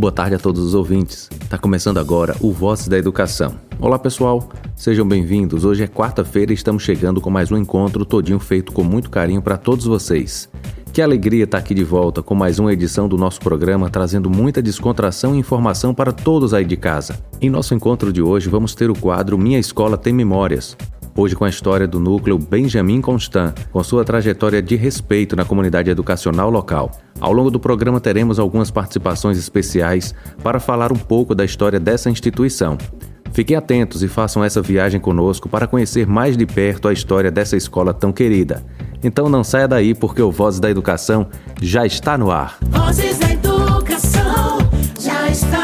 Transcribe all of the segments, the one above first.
Boa tarde a todos os ouvintes. Está começando agora o Vozes da Educação. Olá pessoal, sejam bem-vindos. Hoje é quarta-feira e estamos chegando com mais um encontro todinho feito com muito carinho para todos vocês. Que alegria estar aqui de volta com mais uma edição do nosso programa, trazendo muita descontração e informação para todos aí de casa. Em nosso encontro de hoje, vamos ter o quadro Minha Escola Tem Memórias, Hoje com a história do núcleo Benjamin Constant, com sua trajetória de respeito na comunidade educacional local. Ao longo do programa teremos algumas participações especiais para falar um pouco da história dessa instituição. Fiquem atentos e façam essa viagem conosco para conhecer mais de perto a história dessa escola tão querida. Então não saia daí porque o Vozes da Educação já está no ar. Vozes da Educação já está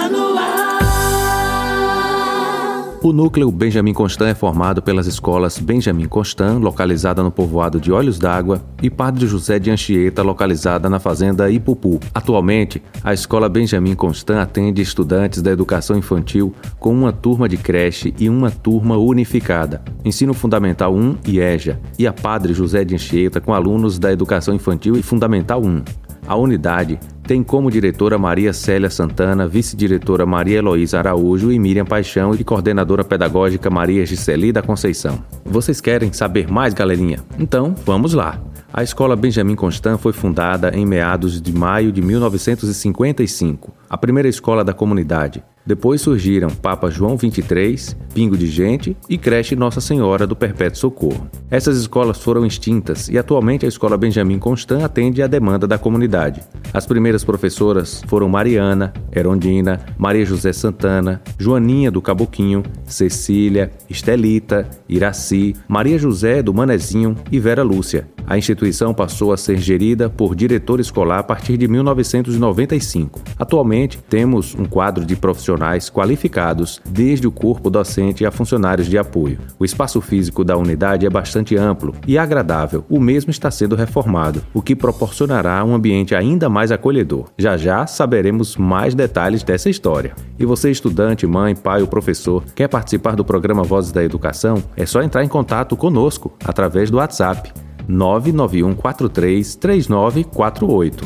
o núcleo Benjamin Constant é formado pelas escolas Benjamin Constant, localizada no povoado de Olhos d'Água, e Padre José de Anchieta, localizada na fazenda Ipupu. Atualmente, a escola Benjamin Constant atende estudantes da educação infantil com uma turma de creche e uma turma unificada, Ensino Fundamental 1 e EJA, e a Padre José de Anchieta com alunos da educação infantil e Fundamental 1. A unidade tem como diretora Maria Célia Santana, vice-diretora Maria Heloísa Araújo e Miriam Paixão e coordenadora pedagógica Maria Giseli da Conceição. Vocês querem saber mais, galerinha? Então, vamos lá! A Escola Benjamin Constant foi fundada em meados de maio de 1955, a primeira escola da comunidade. Depois surgiram Papa João 23, Pingo de Gente e Creche Nossa Senhora do Perpétuo Socorro. Essas escolas foram extintas e atualmente a Escola Benjamin Constant atende à demanda da comunidade. As primeiras professoras foram Mariana, Erondina, Maria José Santana, Joaninha do Caboquinho, Cecília, Estelita, Iraci, Maria José do Manezinho e Vera Lúcia. A instituição passou a ser gerida por diretor escolar a partir de 1995. Atualmente, temos um quadro de profissionais qualificados, desde o corpo docente a funcionários de apoio. O espaço físico da unidade é bastante amplo e agradável. O mesmo está sendo reformado, o que proporcionará um ambiente ainda mais acolhedor. Já já saberemos mais detalhes dessa história. E você, estudante, mãe, pai ou professor, quer participar do programa Vozes da Educação? É só entrar em contato conosco através do WhatsApp 99143 3948.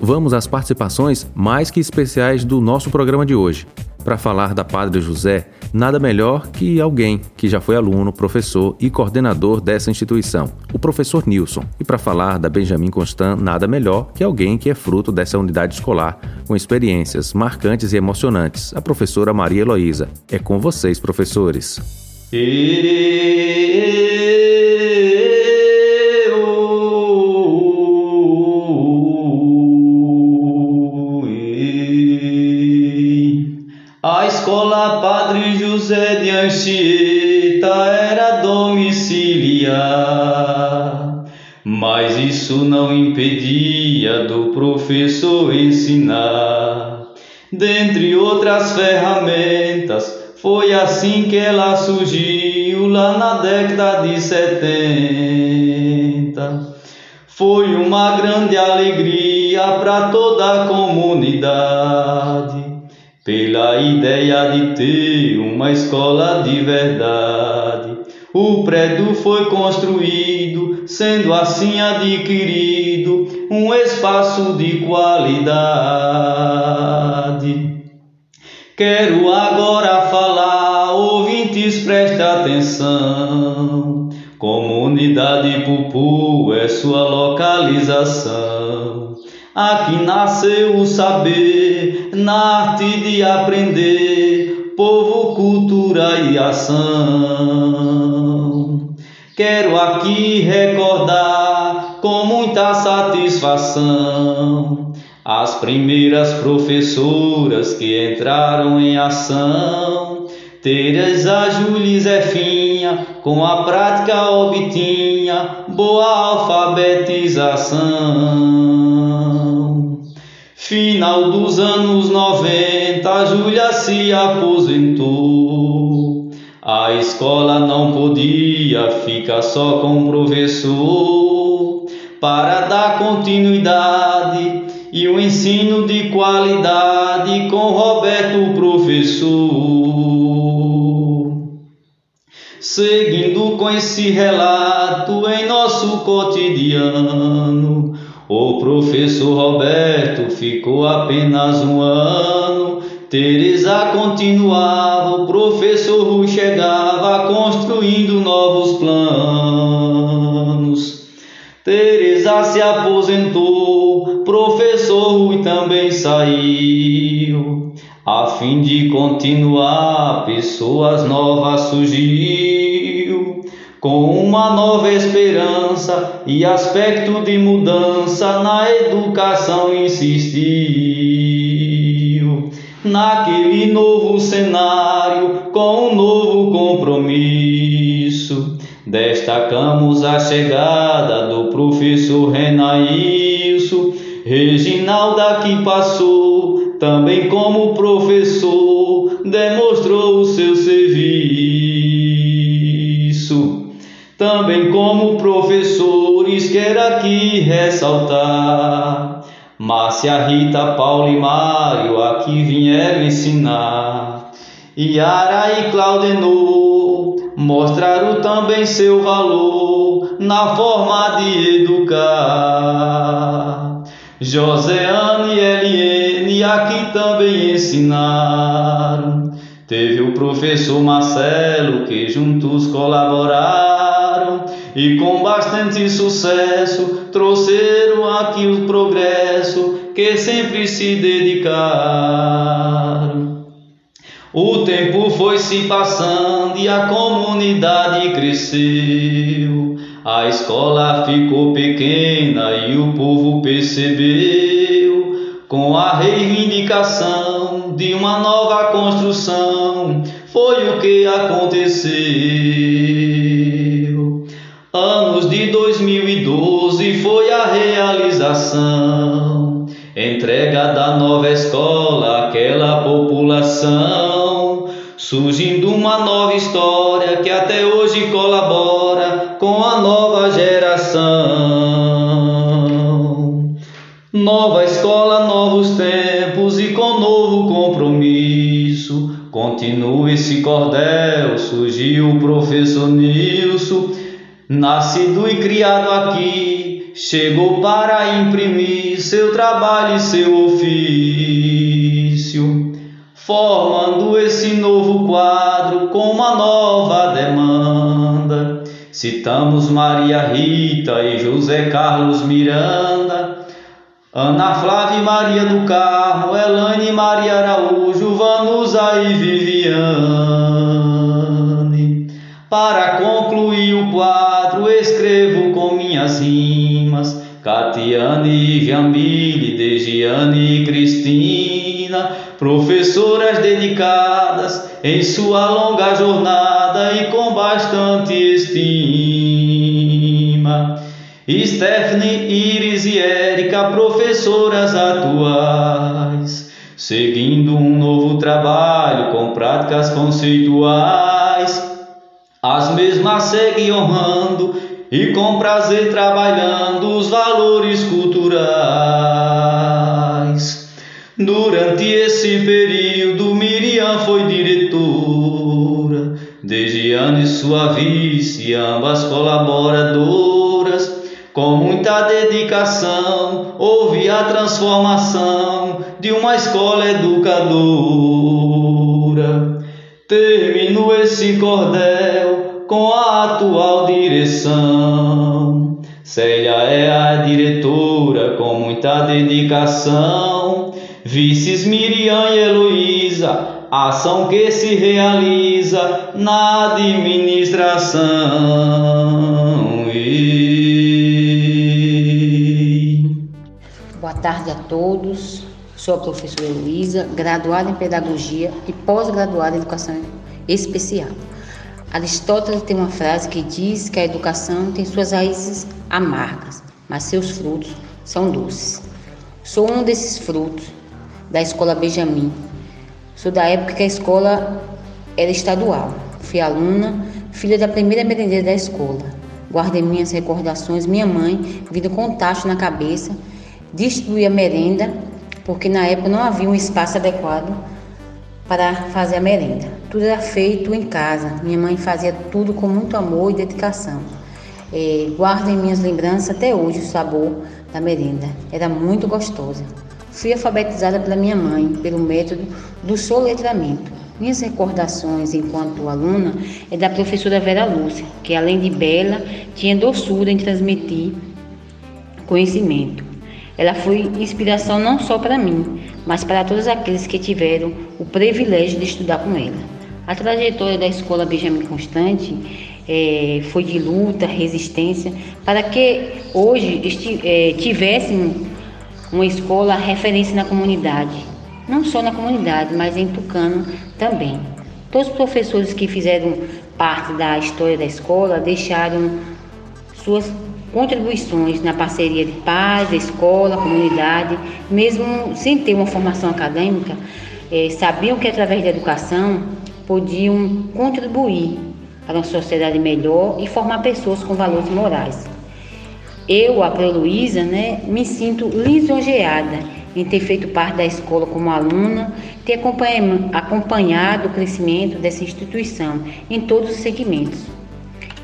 Vamos às participações mais que especiais do nosso programa de hoje. Para falar da Padre José, nada melhor que alguém que já foi aluno, professor e coordenador dessa instituição, o professor Nilson. E para falar da Benjamin Constant, nada melhor que alguém que é fruto dessa unidade escolar, com experiências marcantes e emocionantes, a professora Maria Heloísa. É com vocês, professores. A isso não impedia do professor ensinar. Dentre outras ferramentas, foi assim que ela surgiu lá na década de 70. Foi uma grande alegria para toda a comunidade, pela ideia de ter uma escola de verdade. O prédio foi construído, sendo assim adquirido um espaço de qualidade. Quero agora falar, ouvintes, preste atenção. Comunidade Pupu é sua localização. Aqui nasceu o saber, na arte de aprender, povo, cultura e ação. Quero aqui recordar com muita satisfação as primeiras professoras que entraram em ação, Teresa, Júlia Zefinha, com a prática obtinha boa alfabetização. Final dos anos 90, Júlia se aposentou. A escola não podia ficar só com o professor para dar continuidade e o ensino de qualidade com Roberto professor. Seguindo com esse relato em nosso cotidiano, O professor Roberto ficou apenas um ano. Teresa continuava, o professor Rui chegava construindo novos planos. Teresa se aposentou, professor Rui também saiu. A fim de continuar, pessoas novas surgiu, com uma nova esperança e aspecto de mudança na educação insistiu. Naquele novo cenário, com um novo compromisso, destacamos a chegada do professor Renailson, Reginalda que passou também como professor, demonstrou o seu Também como professores, quero aqui ressaltar. Márcia, Rita, Paulo e Mário aqui vieram ensinar. Yara e Claudenor mostraram também seu valor na forma de educar. Joseane e Eliene aqui também ensinaram. Teve o professor Marcelo que juntos colaboraram e com bastante sucesso trouxeram aqui o progresso que sempre se dedicaram. O tempo foi se passando e a comunidade cresceu. A escola ficou pequena e o povo percebeu, com a reivindicação de uma nova construção, foi o que aconteceu. Anos de 2012 foi a realização, entrega da nova escola àquela população, surgindo uma nova história que até hoje colabora com a nova geração. Nova com novo compromisso. Continua esse cordel, surgiu o professor Nilson, nascido e criado aqui, chegou para imprimir seu trabalho e seu ofício, formando esse novo quadro com uma nova demanda Citamos Maria Rita e José Carlos Miranda, Ana Flávia e Maria do Carmo, Elane e Maria Araújo, Vanusa e Viviane. Para concluir o quadro, escrevo com minhas rimas Catiane Jamile, Degiane e Cristina, professoras dedicadas em sua longa jornada e com bastante estima. Stephanie, Iris e Érica, professoras atuais, seguindo um novo trabalho com práticas conceituais. As mesmas seguem honrando e com prazer trabalhando os valores culturais. Durante esse período, Miriam foi diretora, Degiane sua vice, ambas colaboradoras. Com muita dedicação, houve a transformação de uma escola educadora. Termino esse cordel com a atual direção. Célia é a diretora com muita dedicação Vices Miriam e Heloísa, ação que se realiza na administração. Tarde a todos. Sou a professora Heloísa, graduada em Pedagogia e pós-graduada em Educação Especial. Aristóteles tem uma frase que diz que a educação tem suas raízes amargas, mas seus frutos são doces. Sou um desses frutos da escola Benjamin. Sou da época que a escola era estadual. Fui aluna, filha da primeira merendeira da escola. Guardei minhas recordações. Minha mãe, vindo com um tacho na cabeça, distribuía merenda, porque na época não havia um espaço adequado para fazer a merenda. Tudo era feito em casa. Minha mãe fazia tudo com muito amor e dedicação. É, guardo em minhas lembranças até hoje o sabor da merenda. Era muito gostosa. Fui alfabetizada pela minha mãe pelo método do soletramento. Minhas recordações enquanto aluna é da professora Vera Lúcia, que além de bela, tinha doçura em transmitir conhecimento. Ela foi inspiração não só para mim, mas para todos aqueles que tiveram o privilégio de estudar com ela. A trajetória da escola Benjamin Constante é, foi de luta, resistência, para que hoje é, tivéssemos uma escola referência na comunidade, não só na comunidade, mas em Tucano também. Todos os professores que fizeram parte da história da escola deixaram suas contribuições na parceria de pais, escola, comunidade, mesmo sem ter uma formação acadêmica, eh, sabiam que através da educação podiam contribuir para uma sociedade melhor e formar pessoas com valores morais. Eu, a Pro Luísa, né, me sinto lisonjeada em ter feito parte da escola como aluna, ter acompanhado o crescimento dessa instituição em todos os segmentos.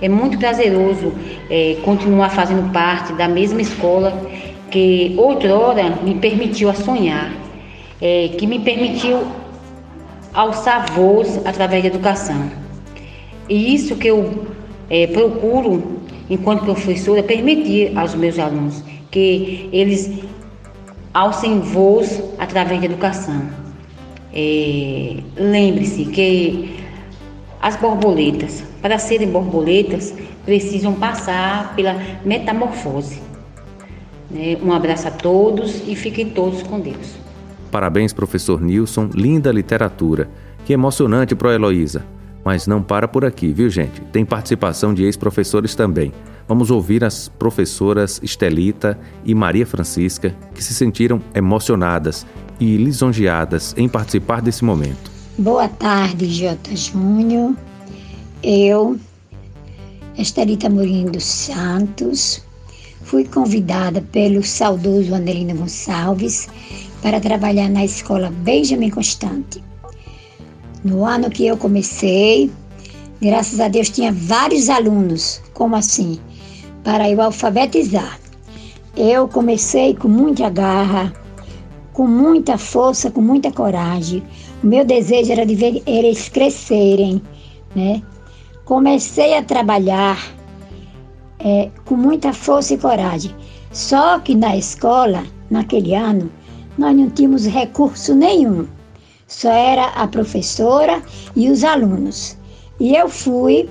É muito prazeroso é, continuar fazendo parte da mesma escola que outrora me permitiu a sonhar, é, que me permitiu alçar voos através da educação. E isso que eu é, procuro, enquanto professora, permitir aos meus alunos que eles alcem voos através da educação. É, Lembre-se que as borboletas, para serem borboletas, precisam passar pela metamorfose. Né? Um abraço a todos e fiquem todos com Deus. Parabéns, professor Nilson. Linda literatura. Que emocionante pro Heloísa. Mas não para por aqui, viu, gente? Tem participação de ex-professores também. Vamos ouvir as professoras Estelita e Maria Francisca, que se sentiram emocionadas e lisonjeadas em participar desse momento. Boa tarde, J. Júnior. Eu, Estelita Mourinho dos Santos, fui convidada pelo saudoso Anelino Gonçalves para trabalhar na escola Benjamin Constante. No ano que eu comecei, graças a Deus tinha vários alunos, como assim, para eu alfabetizar. Eu comecei com muita garra, com muita força, com muita coragem. O meu desejo era de ver eles crescerem, né? Comecei a trabalhar é, com muita força e coragem. Só que na escola, naquele ano, nós não tínhamos recurso nenhum. Só era a professora e os alunos. E eu fui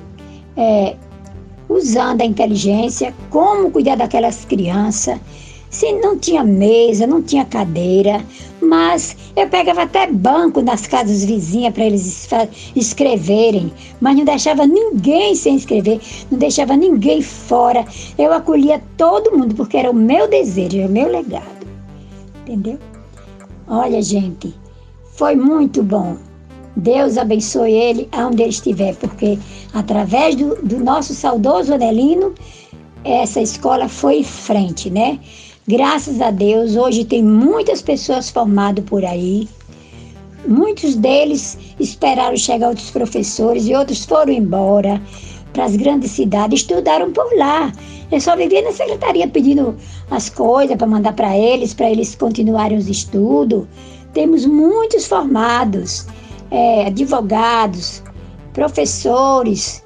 é, usando a inteligência, como cuidar daquelas crianças, se não tinha mesa, não tinha cadeira, mas eu pegava até banco nas casas vizinhas para eles escreverem, mas não deixava ninguém sem escrever, não deixava ninguém fora. Eu acolhia todo mundo porque era o meu desejo, era o meu legado. Entendeu? Olha, gente, foi muito bom. Deus abençoe ele aonde ele estiver, porque através do, do nosso saudoso Adelino, essa escola foi em frente, né? Graças a Deus, hoje tem muitas pessoas formadas por aí. Muitos deles esperaram chegar outros professores e outros foram embora para as grandes cidades, estudaram por lá. Eu só vivia na secretaria pedindo as coisas para mandar para eles, para eles continuarem os estudos. Temos muitos formados, é, advogados, professores,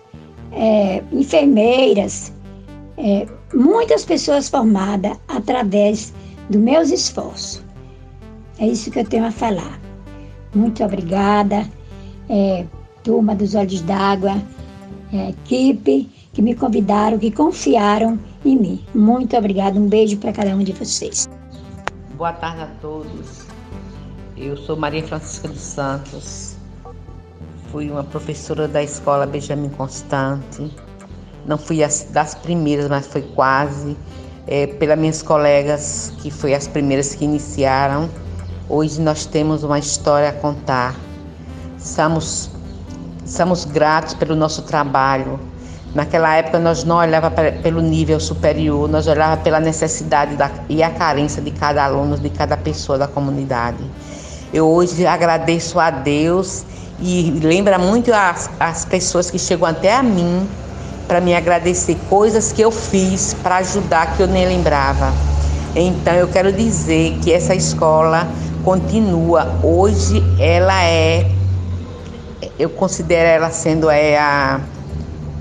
é, enfermeiras, é, muitas pessoas formadas através dos meus esforços. É isso que eu tenho a falar. Muito obrigada, é, turma dos Olhos d'Água, é, equipe que me convidaram, que confiaram em mim. Muito obrigada, um beijo para cada um de vocês. Boa tarde a todos. Eu sou Maria Francisca dos Santos, fui uma professora da escola Benjamin Constante, não fui as, das primeiras, mas foi quase. É, pelas minhas colegas, que foi as primeiras que iniciaram. Hoje nós temos uma história a contar. Somos, somos gratos pelo nosso trabalho. Naquela época nós não olhava pelo nível superior, nós olhava pela necessidade da, e a carência de cada aluno, de cada pessoa da comunidade. Eu hoje agradeço a Deus e lembra muito as, as pessoas que chegam até a mim para me agradecer coisas que eu fiz para ajudar que eu nem lembrava. Então eu quero dizer que essa escola continua. Hoje ela é, eu considero ela sendo é a,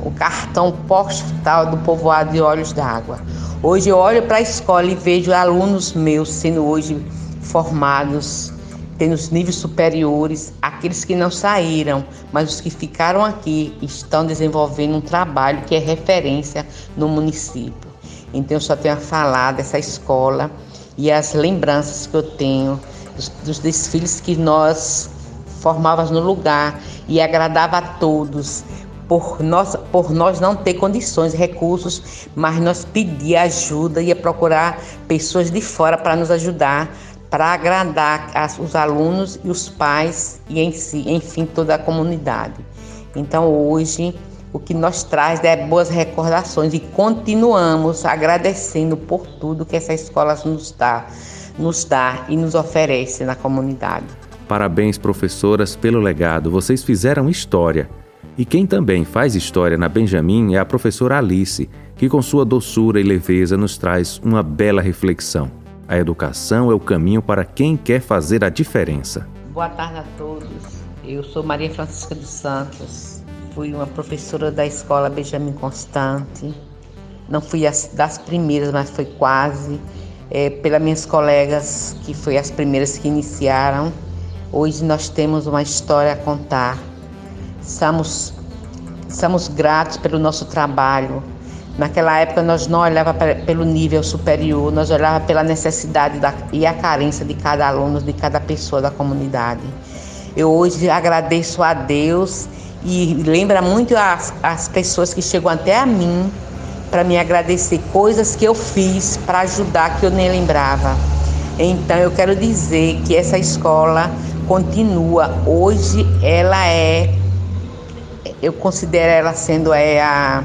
o cartão postal do povoado de Olhos d'Água. Hoje eu olho para a escola e vejo alunos meus sendo hoje formados tendo os níveis superiores, aqueles que não saíram, mas os que ficaram aqui estão desenvolvendo um trabalho que é referência no município. Então eu só tenho a falar dessa escola e as lembranças que eu tenho dos, dos desfiles que nós formávamos no lugar e agradava a todos. Por nós, por nós não ter condições, recursos, mas nós pedir ajuda e procurar pessoas de fora para nos ajudar para agradar as, os alunos e os pais e em si, enfim, toda a comunidade. Então hoje o que nos traz é boas recordações e continuamos agradecendo por tudo que essa escola nos dá, nos dá e nos oferece na comunidade. Parabéns, professoras, pelo legado. Vocês fizeram história. E quem também faz história na Benjamin é a professora Alice, que com sua doçura e leveza nos traz uma bela reflexão. A educação é o caminho para quem quer fazer a diferença. Boa tarde a todos. Eu sou Maria Francisca dos Santos. Fui uma professora da escola Benjamin Constante. Não fui das primeiras, mas foi quase. É, pelas minhas colegas, que foi as primeiras que iniciaram. Hoje nós temos uma história a contar. Somos, somos gratos pelo nosso trabalho, Naquela época nós não olhava pelo nível superior, nós olhava pela necessidade da, e a carência de cada aluno, de cada pessoa da comunidade. Eu hoje agradeço a Deus e lembra muito as, as pessoas que chegam até a mim para me agradecer coisas que eu fiz para ajudar que eu nem lembrava. Então eu quero dizer que essa escola continua. Hoje ela é, eu considero ela sendo é a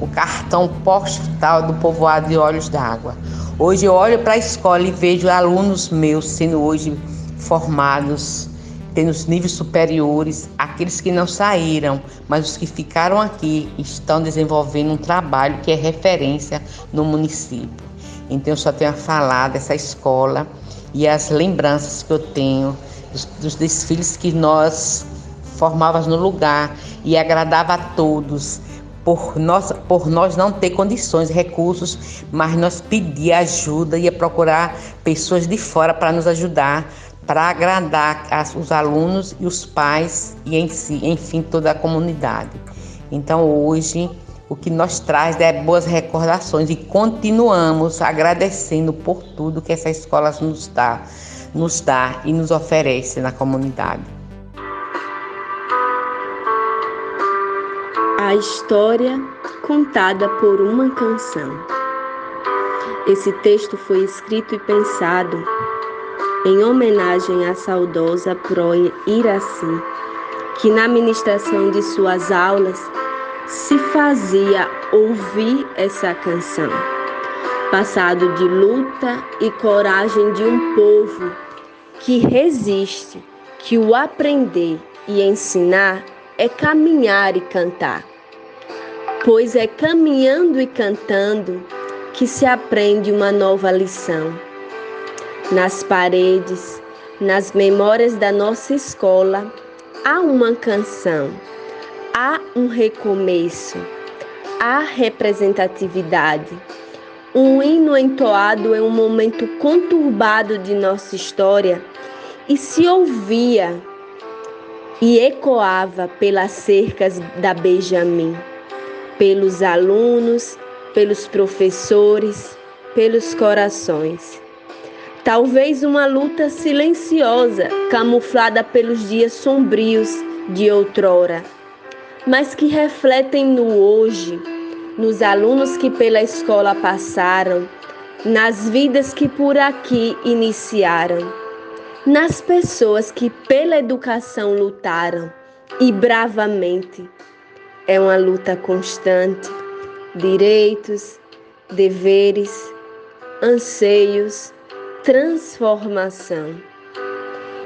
o cartão postal do povoado de Olhos d'Água. Hoje eu olho para a escola e vejo alunos meus sendo hoje formados, tendo os níveis superiores, aqueles que não saíram, mas os que ficaram aqui estão desenvolvendo um trabalho que é referência no município. Então eu só tenho a falar dessa escola e as lembranças que eu tenho dos, dos desfiles que nós formávamos no lugar e agradava a todos por nós, por nós não ter condições, recursos, mas nós pedir ajuda e procurar pessoas de fora para nos ajudar, para agradar as, os alunos e os pais e em si, enfim, toda a comunidade. Então hoje o que nos traz é boas recordações e continuamos agradecendo por tudo que essa escola nos dá, nos dá e nos oferece na comunidade. A história contada por uma canção. Esse texto foi escrito e pensado em homenagem à saudosa Proe Iraci, que na ministração de suas aulas se fazia ouvir essa canção. Passado de luta e coragem de um povo que resiste, que o aprender e ensinar é caminhar e cantar pois é caminhando e cantando que se aprende uma nova lição. Nas paredes, nas memórias da nossa escola, há uma canção, há um recomeço, há representatividade. Um hino entoado em um momento conturbado de nossa história e se ouvia e ecoava pelas cercas da Benjamin pelos alunos, pelos professores, pelos corações. Talvez uma luta silenciosa, camuflada pelos dias sombrios de outrora, mas que refletem no hoje, nos alunos que pela escola passaram, nas vidas que por aqui iniciaram, nas pessoas que pela educação lutaram e bravamente é uma luta constante, direitos, deveres, anseios, transformação.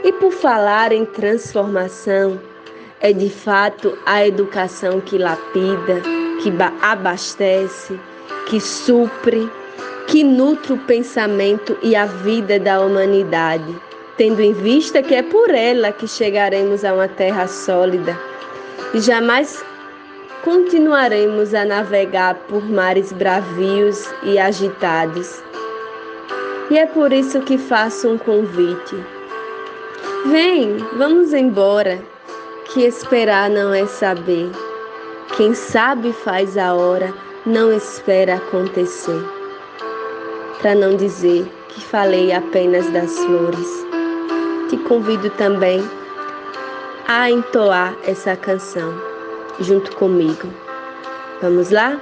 E por falar em transformação, é de fato a educação que lapida, que abastece, que supre, que nutre o pensamento e a vida da humanidade, tendo em vista que é por ela que chegaremos a uma terra sólida e jamais continuaremos a navegar por mares bravios e agitados. E é por isso que faço um convite. Vem, vamos embora, que esperar não é saber. Quem sabe faz a hora, não espera acontecer. Para não dizer que falei apenas das flores, te convido também a entoar essa canção junto comigo. Vamos lá?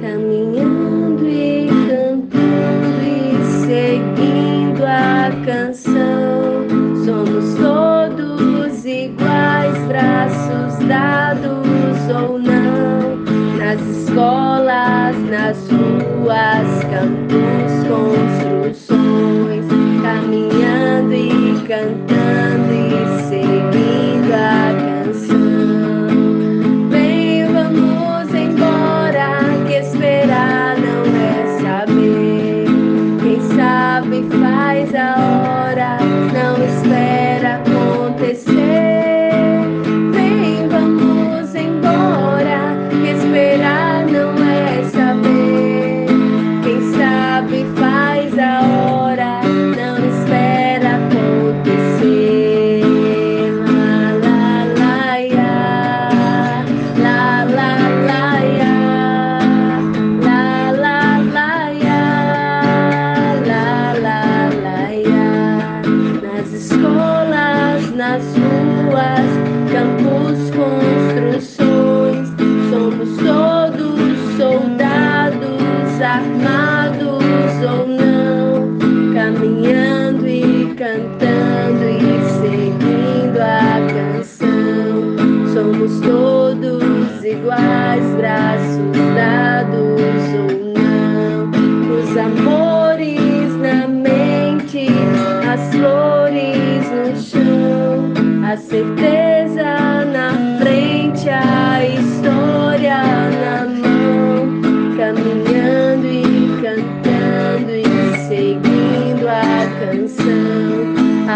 Caminhando e cantando e seguindo a canção, somos todos iguais, braços dados ou não, nas escolas, nas ruas, campos, construções,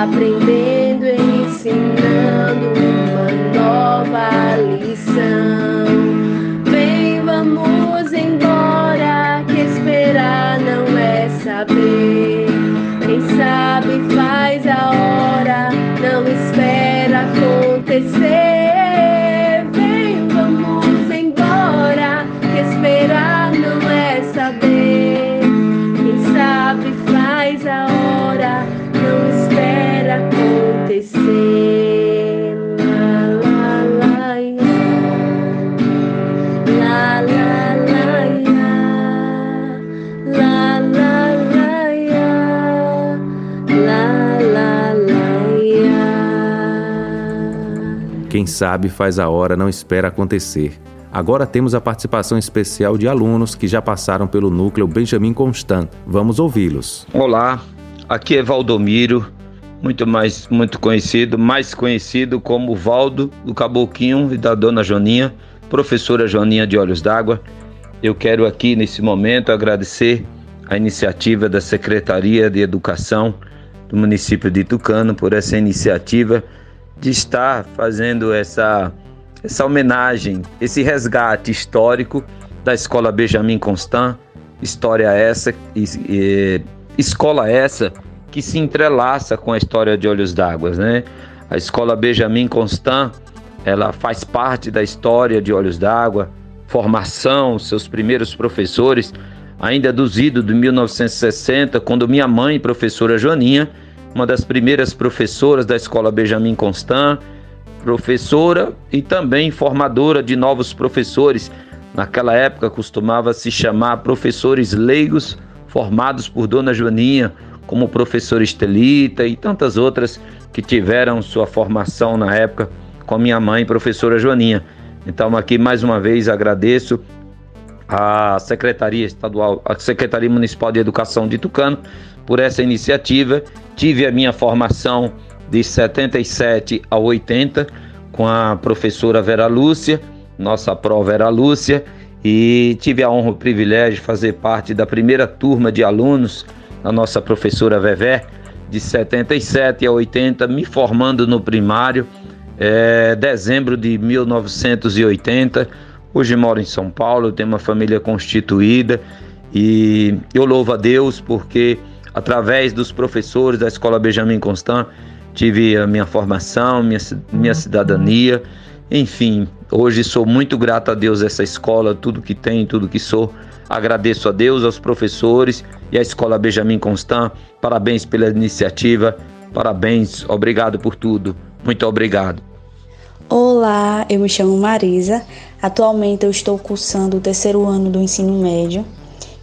canção, sabe faz a hora, não espera acontecer. Agora temos a participação especial de alunos que já passaram pelo núcleo Benjamin Constant. Vamos ouvi-los. Olá, aqui é Valdomiro, muito mais muito conhecido, mais conhecido como Valdo do Caboclinho e da Dona Joninha, professora Joninha de Olhos d'Água. Eu quero aqui nesse momento agradecer a iniciativa da Secretaria de Educação do município de Tucano por essa iniciativa de estar fazendo essa essa homenagem, esse resgate histórico da Escola Benjamin Constant, história essa, e, e, escola essa que se entrelaça com a história de Olhos d'Água, né? A Escola Benjamin Constant, ela faz parte da história de Olhos d'Água, formação, seus primeiros professores, ainda dos idos de 1960, quando minha mãe, professora Joaninha, uma das primeiras professoras da Escola Benjamin Constant, professora e também formadora de novos professores. Naquela época costumava se chamar professores leigos formados por Dona Joaninha, como professor Estelita e tantas outras que tiveram sua formação na época com a minha mãe, professora Joaninha. Então aqui mais uma vez agradeço à Secretaria Estadual, à Secretaria Municipal de Educação de Tucano por essa iniciativa. Tive a minha formação de 77 a 80 com a professora Vera Lúcia, nossa pró Vera Lúcia, e tive a honra e o privilégio de fazer parte da primeira turma de alunos da nossa professora Vevé, de 77 a 80, me formando no primário, é, dezembro de 1980. Hoje moro em São Paulo, tenho uma família constituída e eu louvo a Deus porque através dos professores da Escola Benjamin Constant tive a minha formação, minha, minha cidadania, enfim, hoje sou muito grato a Deus essa escola, tudo que tem, tudo que sou. Agradeço a Deus, aos professores e à Escola Benjamin Constant. Parabéns pela iniciativa, parabéns, obrigado por tudo. Muito obrigado. Olá, eu me chamo Marisa. Atualmente eu estou cursando o terceiro ano do ensino médio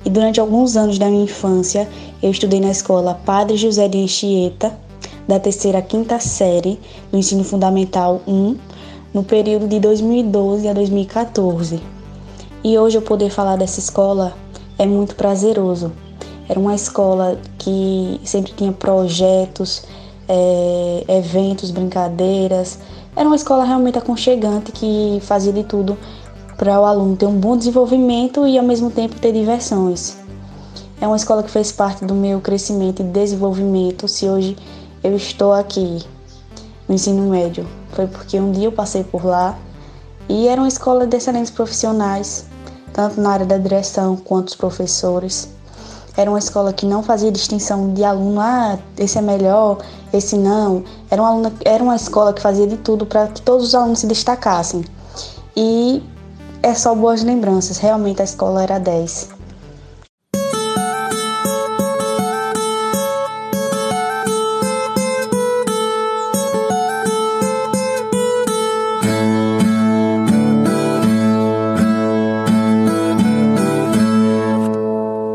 e durante alguns anos da minha infância eu estudei na escola Padre José de Anchieta, da terceira à quinta série do ensino fundamental 1, no período de 2012 a 2014. E hoje eu poder falar dessa escola é muito prazeroso. Era uma escola que sempre tinha projetos, é, eventos, brincadeiras. Era uma escola realmente aconchegante que fazia de tudo para o aluno ter um bom desenvolvimento e ao mesmo tempo ter diversões. É uma escola que fez parte do meu crescimento e desenvolvimento. Se hoje eu estou aqui no ensino médio, foi porque um dia eu passei por lá e era uma escola de excelentes profissionais, tanto na área da direção quanto os professores. Era uma escola que não fazia distinção de aluno, ah, esse é melhor, esse não. Era uma, aluna, era uma escola que fazia de tudo para que todos os alunos se destacassem. E é só boas lembranças, realmente a escola era 10.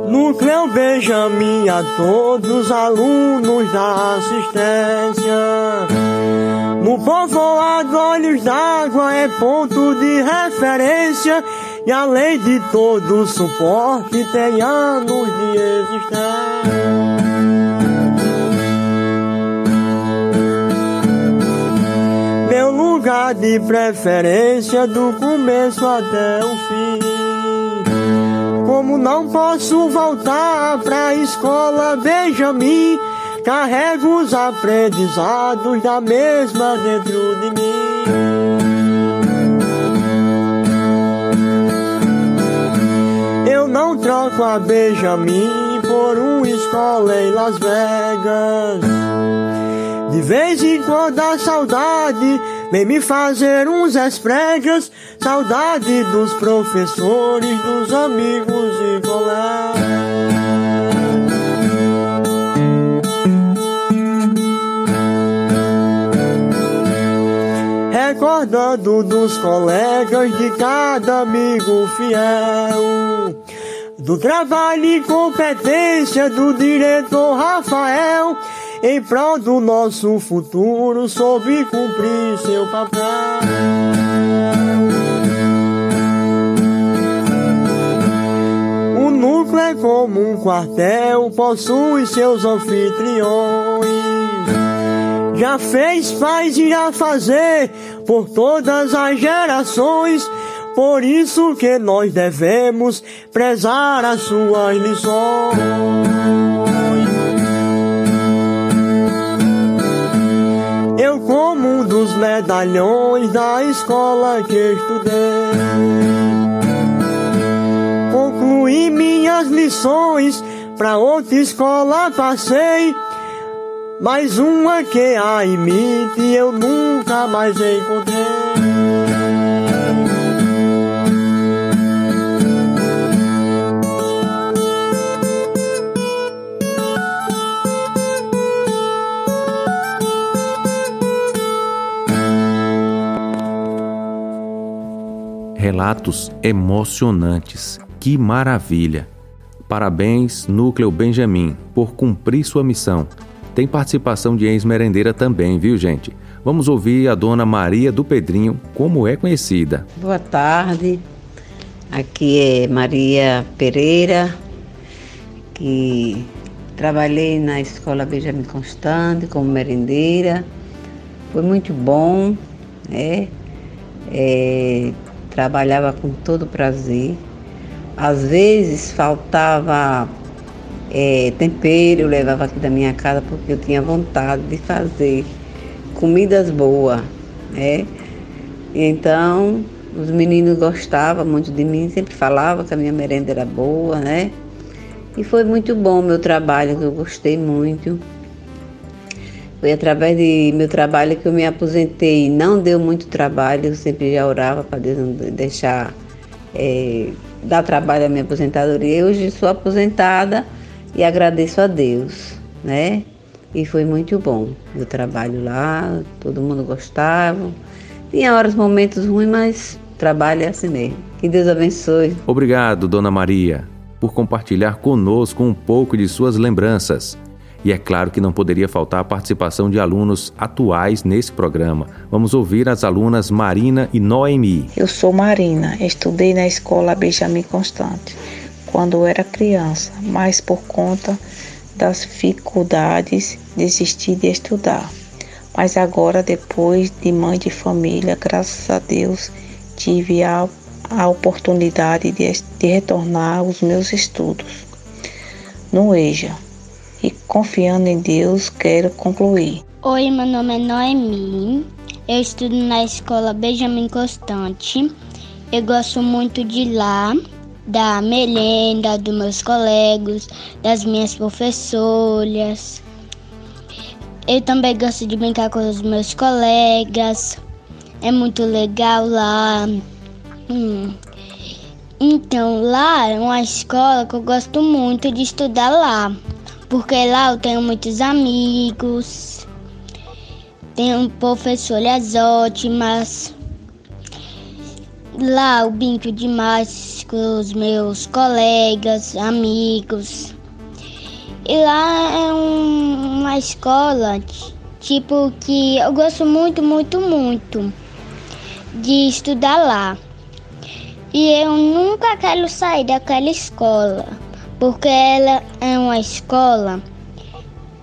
Núcleo Benjamin a todos os alunos da assistência. No povoado Olhos d'Água é ponto de referência e além de todo o suporte tem anos de existência. Meu lugar de preferência do começo até o fim. Como não posso voltar pra escola Benjamin, carrego os aprendizados da mesma dentro de mim. Eu não troco a Benjamin por uma escola em Las Vegas. De vez em quando a saudade vem me fazer uns espregas, saudade dos professores, dos amigos e colegas. Recordando dos colegas de cada amigo fiel. Do trabalho e competência do diretor Rafael, em prol do nosso futuro, soube cumprir seu papel. O núcleo é como um quartel, possui seus anfitriões. Já fez, faz e irá fazer por todas as gerações. Por isso que nós devemos prezar as suas lições. Eu como um dos medalhões da escola que estudei. Concluí minhas lições, pra outra escola passei. Mas uma que a imite eu nunca mais encontrei. Relatos emocionantes. Que maravilha! Parabéns, Núcleo Benjamin, por cumprir sua missão. Tem participação de ex-merendeira também, viu, gente? Vamos ouvir a dona Maria do Pedrinho, como é conhecida. Boa tarde. Aqui é Maria Pereira, que trabalhei na escola Benjamin Constante como merendeira. Foi muito bom, né? É, trabalhava com todo prazer, às vezes faltava é, tempero, eu levava aqui da minha casa porque eu tinha vontade de fazer comidas boas, né? Então, os meninos gostavam muito de mim, sempre falavam que a minha merenda era boa, né? E foi muito bom o meu trabalho, que eu gostei muito. Foi através de meu trabalho que eu me aposentei. Não deu muito trabalho, eu sempre já orava para Deus não deixar é, dar trabalho à minha aposentadoria. Hoje sou aposentada e agradeço a Deus, né? E foi muito bom meu trabalho lá, todo mundo gostava. Tinha horas, momentos ruins, mas trabalho é assim mesmo. Que Deus abençoe. Obrigado, Dona Maria, por compartilhar conosco um pouco de suas lembranças. E é claro que não poderia faltar a participação de alunos atuais nesse programa. Vamos ouvir as alunas Marina e Noemi. Eu sou Marina, estudei na escola Benjamin Constante quando era criança, mas por conta das dificuldades desisti de estudar. Mas agora, depois de mãe de família, graças a Deus, tive a, a oportunidade de, de retornar aos meus estudos no EJA e confiando em Deus quero concluir. Oi, meu nome é Noemi. Eu estudo na escola Benjamin Constante. Eu gosto muito de lá, da merenda, dos meus colegas, das minhas professoras. Eu também gosto de brincar com os meus colegas. É muito legal lá. Hum. Então, lá é uma escola que eu gosto muito de estudar lá porque lá eu tenho muitos amigos, tenho professoras ótimas. Lá eu brinco demais com os meus colegas, amigos. E lá é um, uma escola, tipo, que eu gosto muito, muito, muito de estudar lá. E eu nunca quero sair daquela escola porque ela é uma escola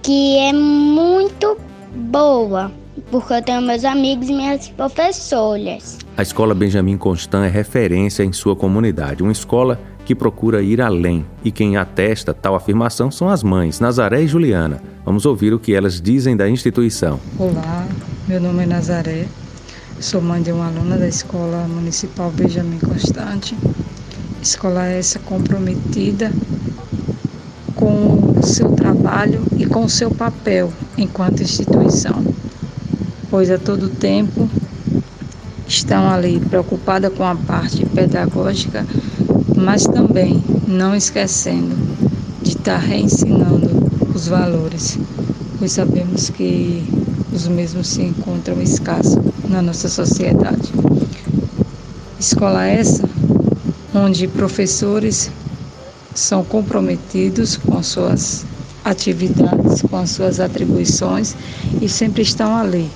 que é muito boa, porque eu tenho meus amigos e minhas professoras. A escola Benjamin Constant é referência em sua comunidade, uma escola que procura ir além. E quem atesta tal afirmação são as mães, Nazaré e Juliana. Vamos ouvir o que elas dizem da instituição. Olá, meu nome é Nazaré, sou mãe de uma aluna da Escola Municipal Benjamin Constante. Escola essa comprometida com o seu trabalho e com o seu papel enquanto instituição, pois a todo tempo estão ali preocupada com a parte pedagógica, mas também não esquecendo de estar reensinando os valores, pois sabemos que os mesmos se encontram escassos na nossa sociedade. Escola essa onde professores são comprometidos com suas atividades, com as suas atribuições e sempre estão ali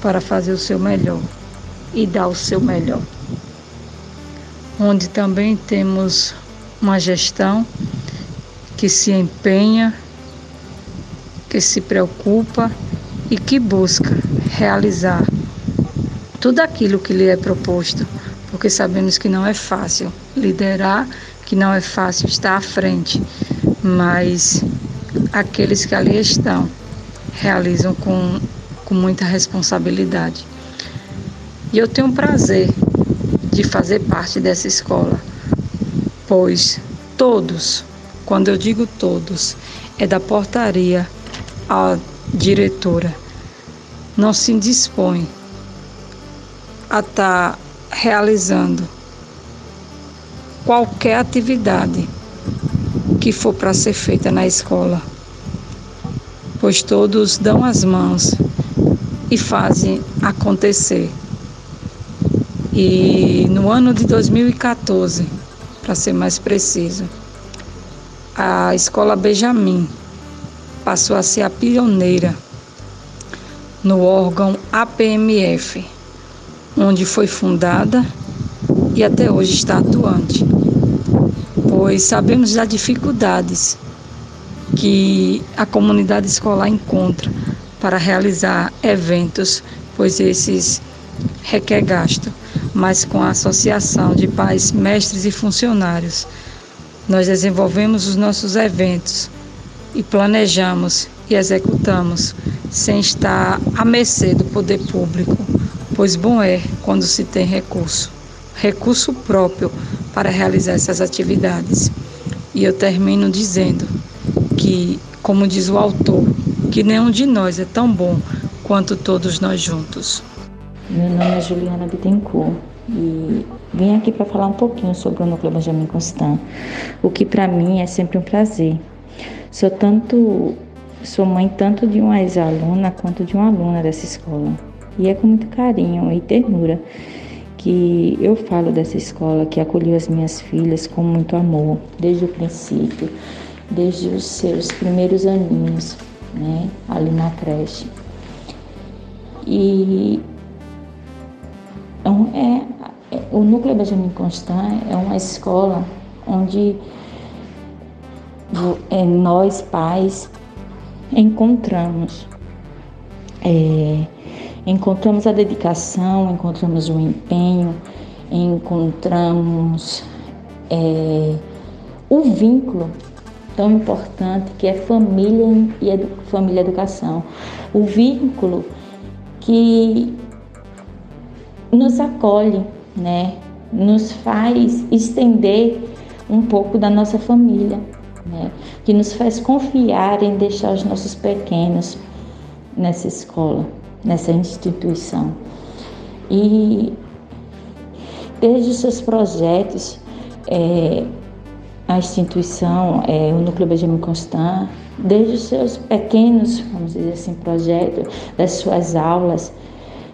para fazer o seu melhor e dar o seu melhor. Onde também temos uma gestão que se empenha, que se preocupa e que busca realizar tudo aquilo que lhe é proposto, porque sabemos que não é fácil liderar que não é fácil estar à frente, mas aqueles que ali estão realizam com, com muita responsabilidade. E eu tenho prazer de fazer parte dessa escola, pois todos, quando eu digo todos, é da portaria à diretora, não se dispõe a estar tá realizando qualquer atividade que for para ser feita na escola, pois todos dão as mãos e fazem acontecer. E no ano de 2014, para ser mais preciso, a escola Benjamin passou a ser a pioneira no órgão APMF, onde foi fundada e até hoje está atuante, pois sabemos das dificuldades que a comunidade escolar encontra para realizar eventos, pois esses requer gasto, mas com a associação de pais, mestres e funcionários, nós desenvolvemos os nossos eventos e planejamos e executamos sem estar à mercê do poder público, pois bom é quando se tem recurso, recurso próprio para realizar essas atividades. E eu termino dizendo que, como diz o autor, que nenhum de nós é tão bom quanto todos nós juntos. Meu nome é Juliana Bittencourt e vim aqui para falar um pouquinho sobre o Núcleo Benjamin Constant, o que para mim é sempre um prazer. Sou tanto sou mãe tanto de uma ex-aluna quanto de uma aluna dessa escola. E é com muito carinho e ternura que eu falo dessa escola que acolheu as minhas filhas com muito amor, desde o princípio, desde os seus primeiros aninhos, né, ali na creche. E então, é, é, o Núcleo Benjamin Constant é uma escola onde é, nós, pais, encontramos. É, encontramos a dedicação, encontramos o empenho, encontramos é, o vínculo tão importante que é família e edu família educação. O vínculo que nos acolhe, né? Nos faz estender um pouco da nossa família, né? Que nos faz confiar em deixar os nossos pequenos nessa escola, nessa instituição. E desde os seus projetos, é, a instituição, é, o Núcleo Benjamin Constant, desde os seus pequenos, vamos dizer assim, projetos, das suas aulas,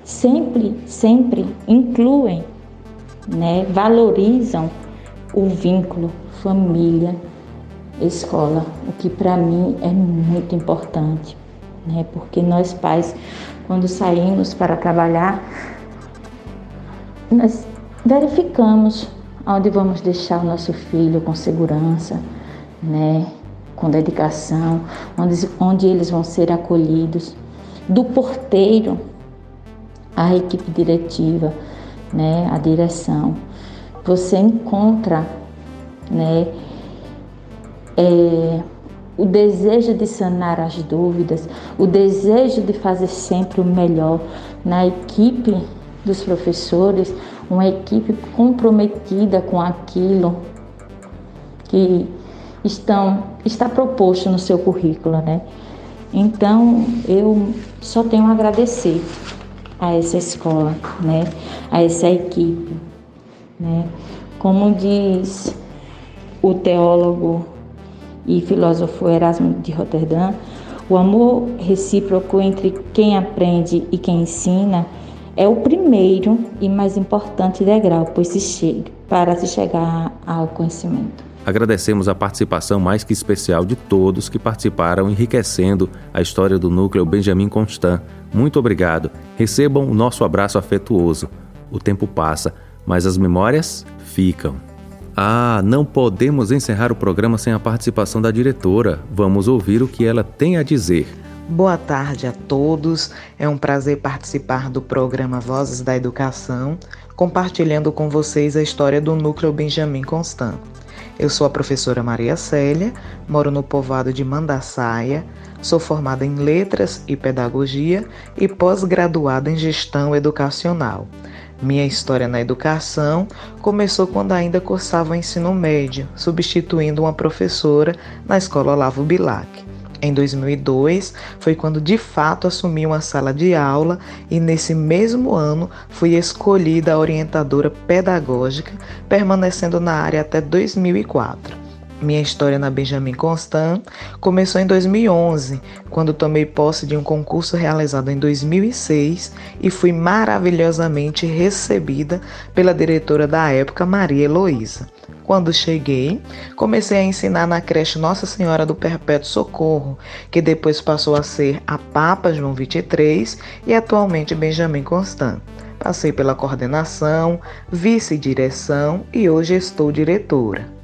sempre, sempre incluem, né, valorizam o vínculo família, escola, o que para mim é muito importante, né, porque nós pais, quando saímos para trabalhar, nós verificamos onde vamos deixar o nosso filho com segurança, né, com dedicação, onde, onde eles vão ser acolhidos, do porteiro a equipe diretiva, né, a direção. Você encontra, né, é, o desejo de sanar as dúvidas, o desejo de fazer sempre o melhor na equipe dos professores, uma equipe comprometida com aquilo que estão está proposto no seu currículo, né? Então, eu só tenho a agradecer a essa escola, né? A essa equipe, né? Como diz o teólogo e filósofo Erasmo de Roterdã, o amor recíproco entre quem aprende e quem ensina é o primeiro e mais importante degrau pois se chega, para se chegar ao conhecimento. Agradecemos a participação mais que especial de todos que participaram, enriquecendo a história do núcleo Benjamin Constant. Muito obrigado. Recebam o nosso abraço afetuoso. O tempo passa, mas as memórias ficam. Ah, não podemos encerrar o programa sem a participação da diretora. Vamos ouvir o que ela tem a dizer. Boa tarde a todos. É um prazer participar do programa Vozes da Educação, compartilhando com vocês a história do Núcleo Benjamin Constant. Eu sou a professora Maria Célia, moro no povoado de Mandaçaia, sou formada em Letras e Pedagogia e pós-graduada em Gestão Educacional. Minha história na educação começou quando ainda cursava o ensino médio, substituindo uma professora na escola Olavo Bilac. Em 2002 foi quando de fato assumi uma sala de aula e nesse mesmo ano fui escolhida a orientadora pedagógica, permanecendo na área até 2004. Minha história na Benjamin Constant começou em 2011, quando tomei posse de um concurso realizado em 2006 e fui maravilhosamente recebida pela diretora da época, Maria Heloísa. Quando cheguei, comecei a ensinar na creche Nossa Senhora do Perpétuo Socorro, que depois passou a ser a Papa João 23 e atualmente Benjamin Constant. Passei pela coordenação, vice-direção e hoje estou diretora.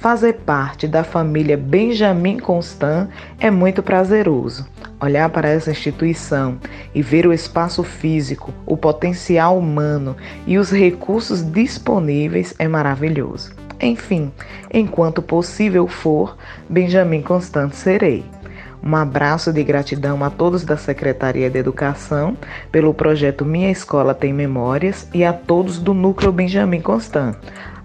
Fazer parte da família Benjamin Constant é muito prazeroso. Olhar para essa instituição e ver o espaço físico, o potencial humano e os recursos disponíveis é maravilhoso. Enfim, enquanto possível for, Benjamin Constant serei. Um abraço de gratidão a todos da Secretaria de Educação pelo projeto Minha Escola Tem Memórias e a todos do Núcleo Benjamin Constant,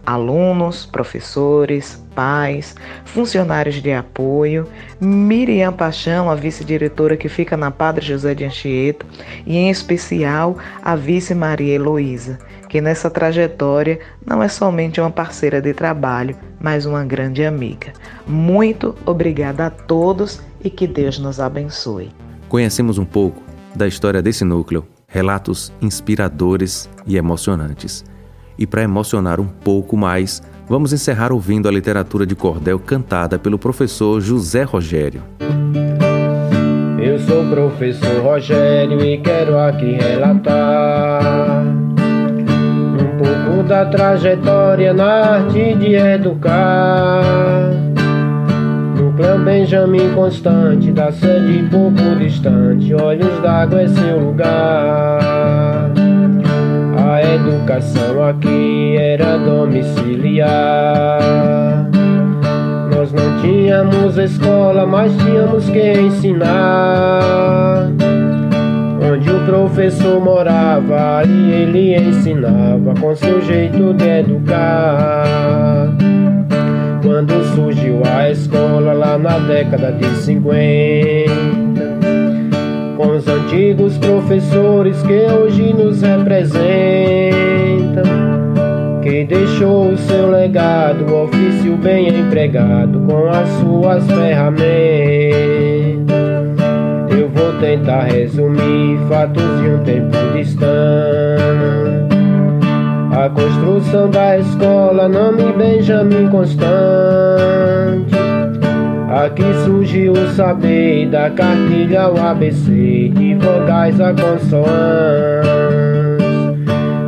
alunos, professores, pais, funcionários de apoio, Miriam Paixão, a vice-diretora que fica na Padre José de Anchieta, e em especial a vice Maria Heloísa, que nessa trajetória não é somente uma parceira de trabalho, mas uma grande amiga. Muito obrigada a todos e que Deus nos abençoe. Conhecemos um pouco da história desse núcleo, relatos inspiradores e emocionantes. E para emocionar um pouco mais, vamos encerrar ouvindo a literatura de cordel cantada pelo professor José Rogério. Eu sou o professor Rogério e quero aqui relatar um pouco da trajetória na arte de educar. Núcleo Benjamin Constante, da sede pouco distante, olhos d'água é seu lugar. Educação aqui era domiciliar. Nós não tínhamos escola, mas tínhamos que ensinar. Onde o professor morava e ele ensinava com seu jeito de educar. Quando surgiu a escola lá na década de 50 com os antigos professores que hoje nos representam, que deixou o seu legado, o ofício bem empregado com as suas ferramentas. Eu vou tentar resumir fatos de um tempo distante. A construção da escola, nome Benjamin Constante. Aqui surgiu o saber da cartilha o ABC, de vogais a consoantes.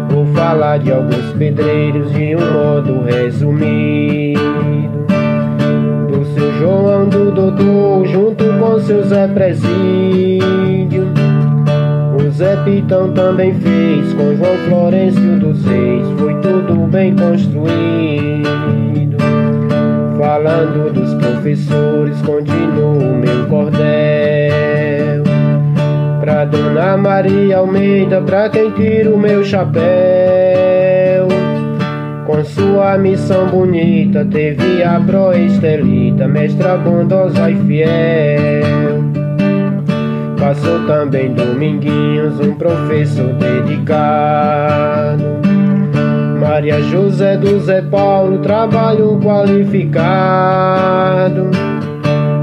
Vou falar de alguns pedreiros de um modo resumido. Do seu João do Doutor, junto com seu Zé Presídio. O Zé Pitão também fez, com João Florencio dos Reis, foi tudo bem construído. Falando dos professores, continuo meu cordel. Pra Dona Maria Almeida, pra quem o meu chapéu. Com sua missão bonita, teve a pro Estelita, mestra bondosa e fiel. Passou também Dominguinhos, um professor dedicado. Maria José do Zé Paulo, trabalho qualificado.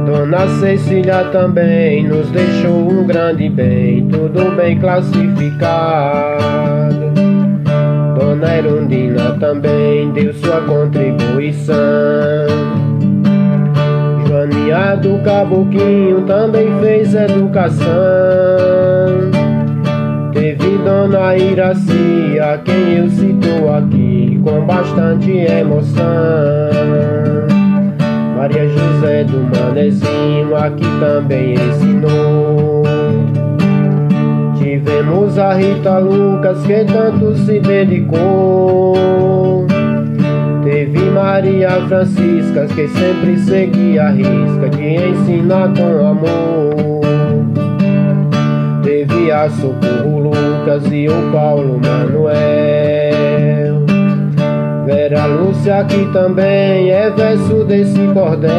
Dona Cecília também nos deixou um grande bem, tudo bem classificado. Dona Erundina também deu sua contribuição. Joaninha do Caboquinho também fez educação. Dona Iraci, a quem eu cito aqui com bastante emoção. Maria José do Manezinho aqui também ensinou. Tivemos a Rita Lucas que tanto se dedicou. Teve Maria Francisca que sempre seguia a risca de ensinar com amor. Teve a Socorro Lucas e o Paulo Manuel. Vera Lúcia aqui também é verso desse cordel.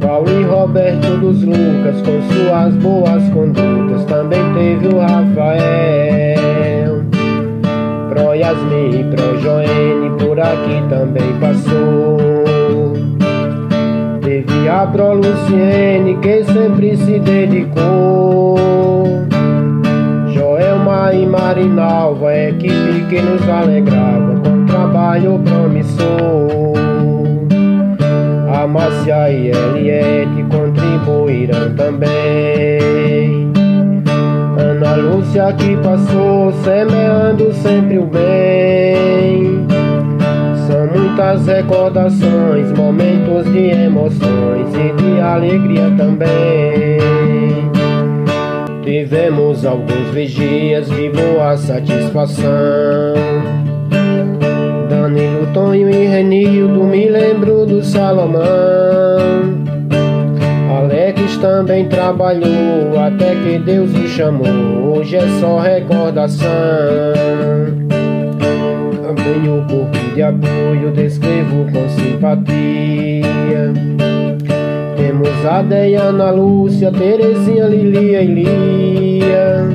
Paulo e Roberto dos Lucas com suas boas condutas também teve o Rafael. Pro Yasmin e Pro Joene por aqui também passou. Teve a Pro Luciene que sempre se dedicou. Joelma e Marinalva, equipe que nos alegrava com trabalho promissor. A Márcia e Eliette contribuíram também. Ana Lúcia que passou semeando sempre o bem. São muitas recordações, momentos de emoções e de alegria também. Tivemos alguns vigias de boa satisfação. Danilo, Tonho e Renildo, me lembro do Salomão. Alex também trabalhou até que Deus o chamou. Hoje é só recordação. Também o corpo de apoio descrevo com simpatia. Temos a Deiana, Lúcia, Terezinha, Lilia e Lia.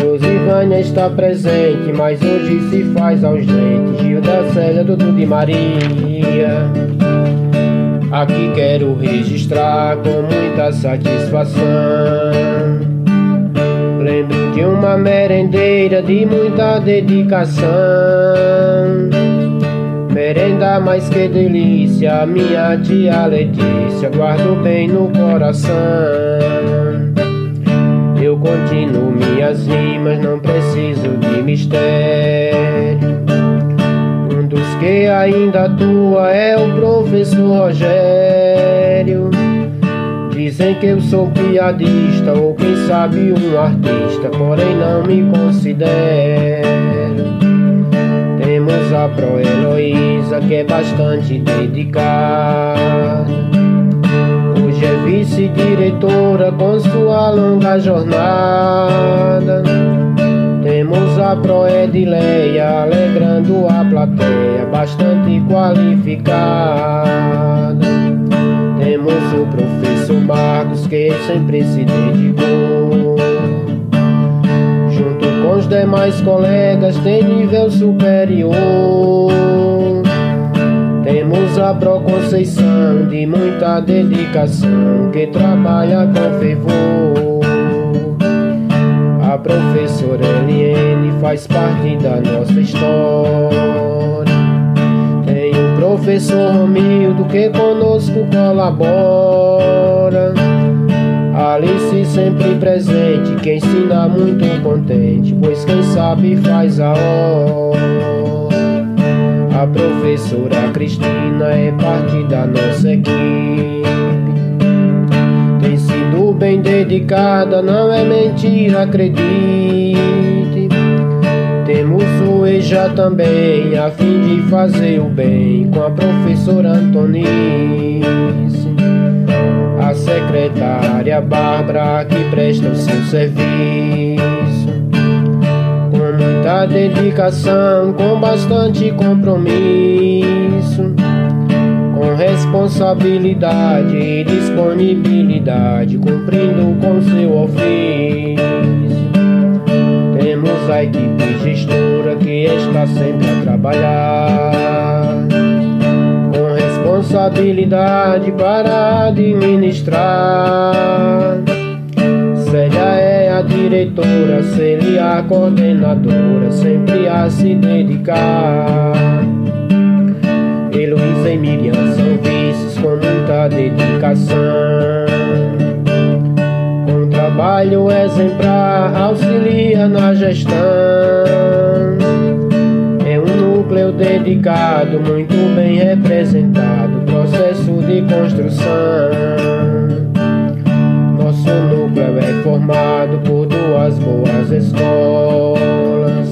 Josivânia está presente, mas hoje se faz ausente. Gilda, Célia, Dudu de Maria. Aqui quero registrar com muita satisfação. De uma merendeira de muita dedicação. Merenda mais que delícia, minha tia Letícia, guardo bem no coração. Eu continuo minhas rimas, não preciso de mistério. Um dos que ainda atua é o professor Rogério. Dizem que eu sou piadista ou quem sabe um artista, porém não me considero. Temos a Pro Heloísa que é bastante dedicada. Hoje é vice-diretora com sua longa jornada. Temos a Pro Edileia alegrando a plateia, bastante qualificada. Temos o professor Marcos que sempre se dedicou. Junto com os demais colegas tem nível superior. Temos a Pro Conceição de muita dedicação que trabalha com fervor. A professora Eliane faz parte da nossa história. Professor Romildo que conosco colabora. Alice sempre presente, que ensina muito contente, pois quem sabe faz a hora. A professora Cristina é parte da nossa equipe. Tem sido bem dedicada, não é mentira, acredite. O EJA também, a fim de fazer o bem com a professora Antonice. A secretária Bárbara que presta o seu serviço. Com muita dedicação, com bastante compromisso. Com responsabilidade e disponibilidade, cumprindo com seu ofício. A equipe gestora que está sempre a trabalhar com responsabilidade para administrar. Célia é a diretora, Célia a coordenadora, sempre a se dedicar. Heloísa e Miriam são vices com muita dedicação. Trabalho exemplar, auxilia na gestão. É um núcleo dedicado, muito bem representado, processo de construção. Nosso núcleo é formado por duas boas escolas.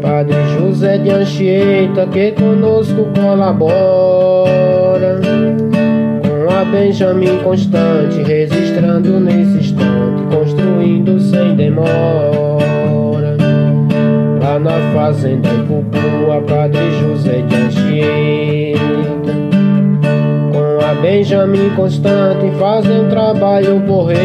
Padre José de Anchieta, que conosco colabora. A Benjamin Constante, registrando nesse instante, construindo sem demora. Lá na fazenda em Pupua, Padre José de Anchieta. Com a Benjamin Constante, fazem trabalho porreta.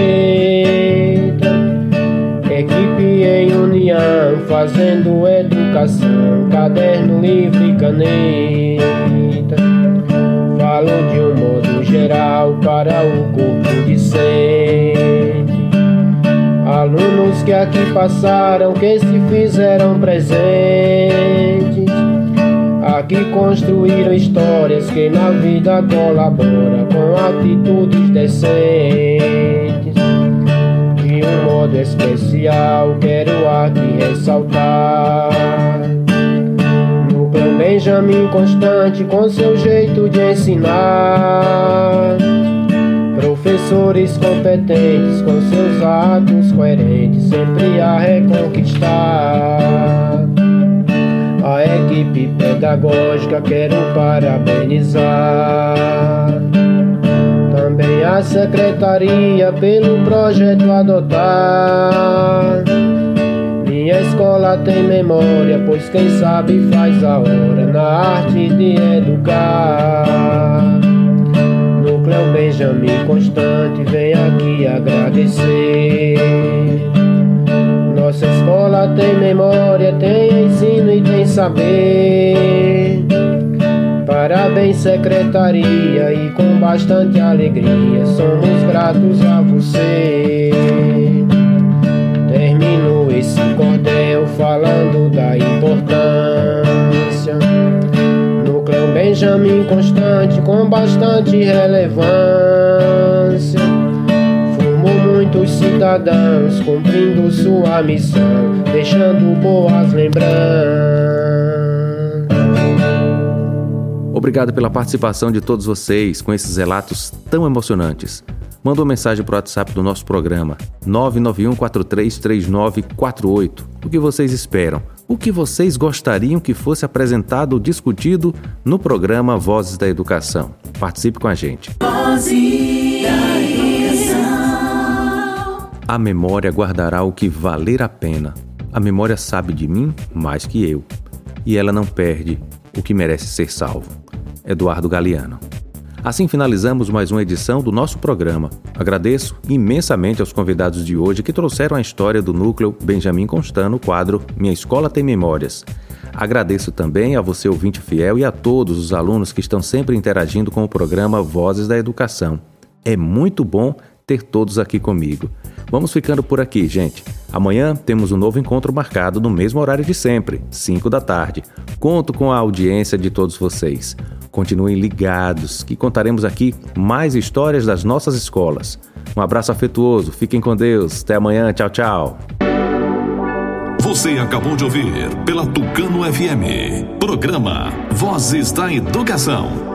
Equipe em união, fazendo educação, caderno, livro e caneta. Falo de um modo geral para o corpo discente. Alunos que aqui passaram, que se fizeram presentes. Aqui construíram histórias que na vida colaboram com atitudes decentes. De um modo especial, quero aqui ressaltar. Benjamin Constante com seu jeito de ensinar. Professores competentes com seus atos coerentes, sempre a reconquistar. A equipe pedagógica quero parabenizar. Também a secretaria pelo projeto adotar. Minha escola tem memória, pois quem sabe faz a hora na arte de educar. Núcleo Benjamin Constante vem aqui agradecer. Nossa escola tem memória, tem ensino e tem saber. Parabéns, secretaria, e com bastante alegria somos gratos a você. Falando da importância. Núcleo Benjamin Constante com bastante relevância. Formou muitos cidadãos cumprindo sua missão, deixando boas lembranças. Obrigado pela participação de todos vocês com esses relatos tão emocionantes. Manda uma mensagem para o WhatsApp do nosso programa 991433948. O que vocês esperam? O que vocês gostariam que fosse apresentado ou discutido no programa Vozes da Educação? Participe com a gente. A memória guardará o que valer a pena. A memória sabe de mim mais que eu. E ela não perde o que merece ser salvo. Eduardo Galeano. Assim finalizamos mais uma edição do nosso programa. Agradeço imensamente aos convidados de hoje que trouxeram a história do núcleo Benjamin Constant no quadro Minha Escola Tem Memórias. Agradeço também a você, ouvinte fiel, e a todos os alunos que estão sempre interagindo com o programa Vozes da Educação. É muito bom ter todos aqui comigo. Vamos ficando por aqui, gente. Amanhã temos um novo encontro marcado no mesmo horário de sempre, 5 da tarde. Conto com a audiência de todos vocês. Continuem ligados, que contaremos aqui mais histórias das nossas escolas. Um abraço afetuoso, fiquem com Deus. Até amanhã, tchau, tchau. Você acabou de ouvir pela Tucano FM. Programa Vozes da Educação.